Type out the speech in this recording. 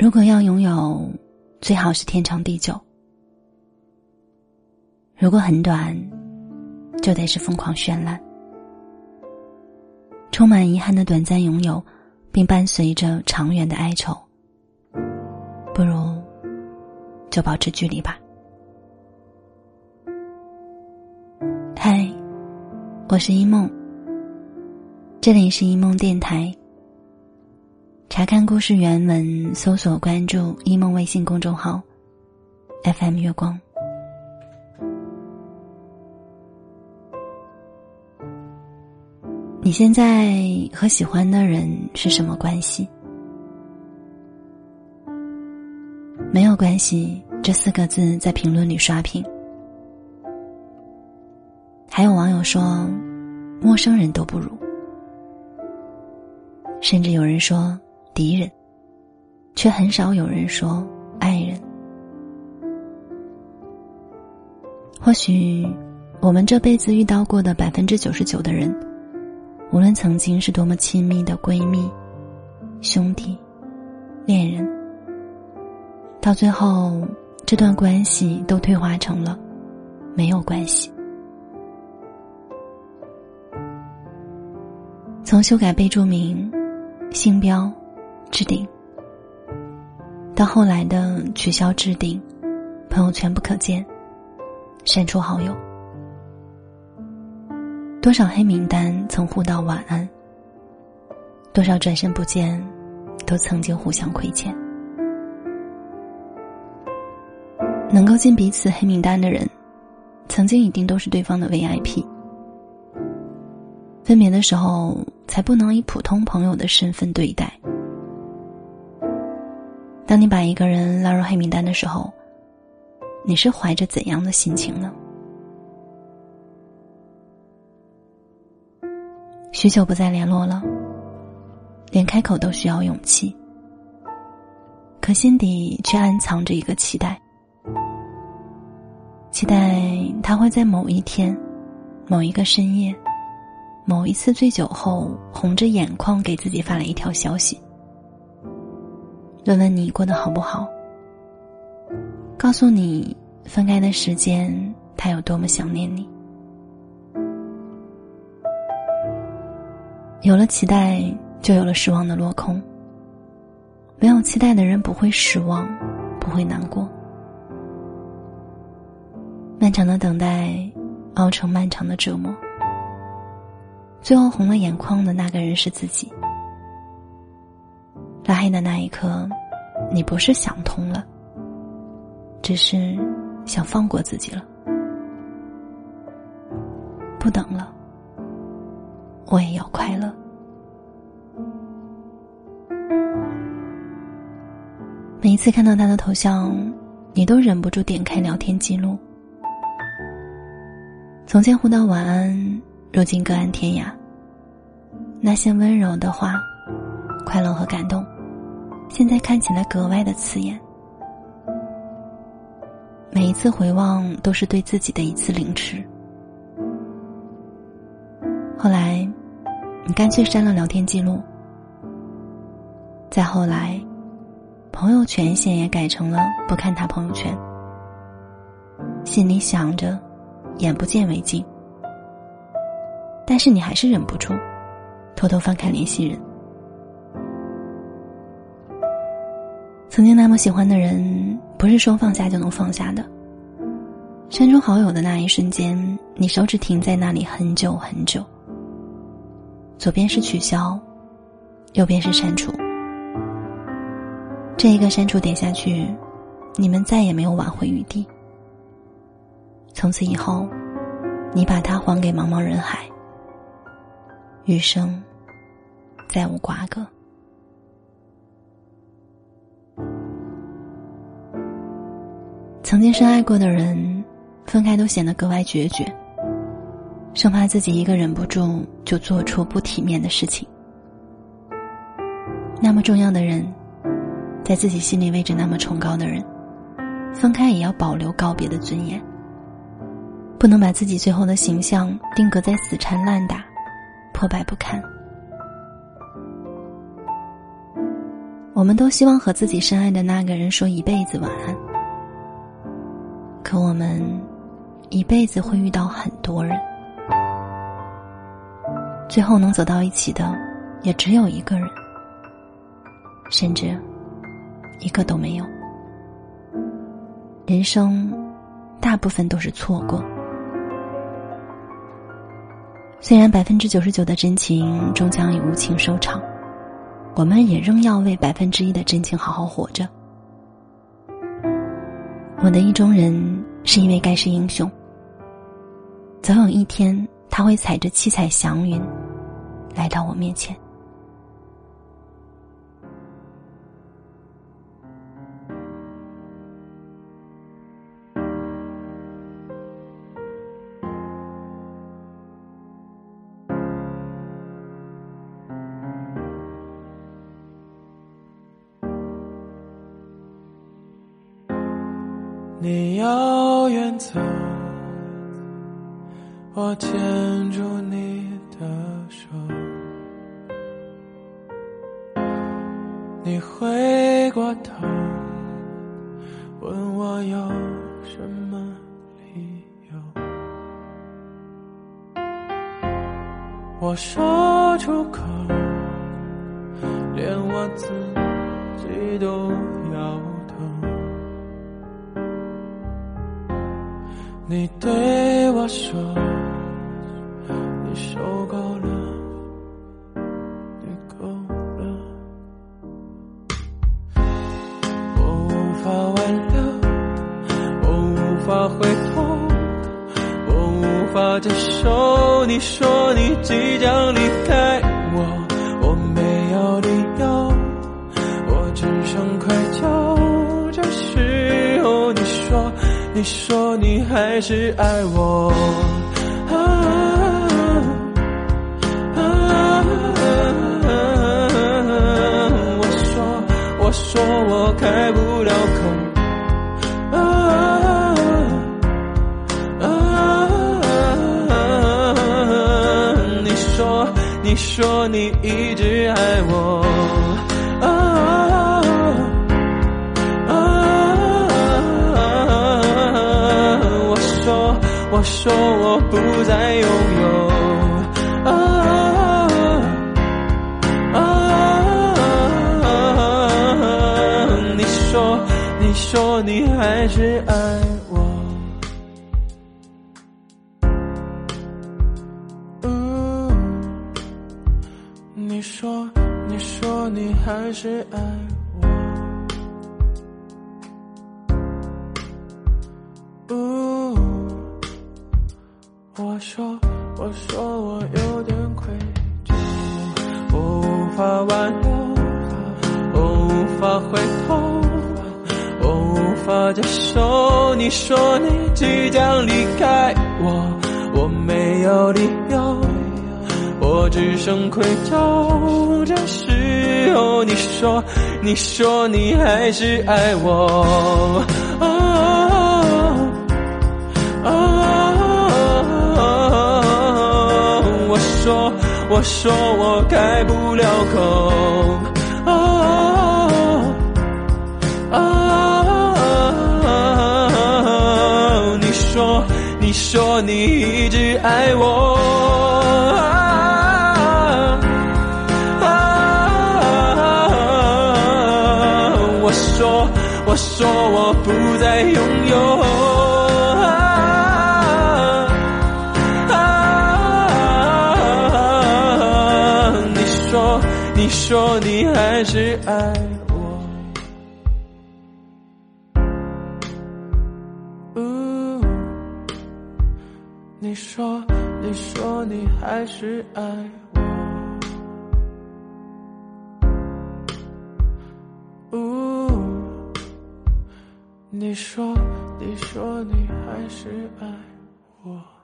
如果要拥有，最好是天长地久；如果很短，就得是疯狂绚烂。充满遗憾的短暂拥有，并伴随着长远的哀愁，不如就保持距离吧。嗨，我是一梦，这里是一梦电台。查看故事原文，搜索关注一梦微信公众号，FM 月光。你现在和喜欢的人是什么关系？没有关系这四个字在评论里刷屏。还有网友说，陌生人都不如，甚至有人说。敌人，却很少有人说爱人。或许，我们这辈子遇到过的百分之九十九的人，无论曾经是多么亲密的闺蜜、兄弟、恋人，到最后，这段关系都退化成了没有关系。从修改备注名、星标。置顶，到后来的取消置顶，朋友圈不可见，删除好友，多少黑名单曾互道晚安，多少转身不见，都曾经互相亏欠。能够进彼此黑名单的人，曾经一定都是对方的 VIP。分别的时候，才不能以普通朋友的身份对待。当你把一个人拉入黑名单的时候，你是怀着怎样的心情呢？许久不再联络了，连开口都需要勇气，可心底却暗藏着一个期待，期待他会在某一天、某一个深夜、某一次醉酒后，红着眼眶给自己发来一条消息。问问你过得好不好？告诉你分开的时间，他有多么想念你。有了期待，就有了失望的落空。没有期待的人不会失望，不会难过。漫长的等待，熬成漫长的折磨。最后红了眼眶的那个人是自己。拉黑的那一刻，你不是想通了，只是想放过自己了。不等了，我也要快乐。每一次看到他的头像，你都忍不住点开聊天记录。从前互道晚安，如今各安天涯。那些温柔的话，快乐和感动。现在看起来格外的刺眼。每一次回望，都是对自己的一次凌迟。后来，你干脆删了聊天记录。再后来，朋友权限也改成了不看他朋友圈。心里想着，眼不见为净。但是你还是忍不住，偷偷翻看联系人。曾经那么喜欢的人，不是说放下就能放下的。删除好友的那一瞬间，你手指停在那里很久很久。左边是取消，右边是删除。这一个删除点下去，你们再也没有挽回余地。从此以后，你把它还给茫茫人海，余生再无瓜葛。曾经深爱过的人，分开都显得格外决绝，生怕自己一个忍不住就做出不体面的事情。那么重要的人，在自己心里位置那么崇高的人，分开也要保留告别的尊严，不能把自己最后的形象定格在死缠烂打、破败不堪。我们都希望和自己深爱的那个人说一辈子晚安，可我们一辈子会遇到很多人，最后能走到一起的也只有一个人，甚至一个都没有。人生大部分都是错过，虽然百分之九十九的真情终将以无情收场。我们也仍要为百分之一的真情好好活着。我的意中人是一位盖世英雄，总有一天他会踩着七彩祥云来到我面前。你要远走，我牵住你的手。你回过头，问我有什么理由。我说出口，连我自己都摇头。你对我说，你受够了，你够了，我无法挽留，我无法回头，我无法接受。你说你即将离你说你还是爱我，啊啊我说我说我开不了口，啊啊你说你说你一直爱我。我说我不再拥有，啊啊！你说你说你还是爱我，嗯，你说你说你还是爱无法挽留，我无法回头，我无法接受。你说你即将离开我，我没有理由，我只剩愧疚。这时候你说，你说你还是爱我。我说我开不了口，啊啊！你说，你说你一直爱我，啊！我说，我你说你还是爱我，你说你说你还是爱我，你说你说你还是爱我。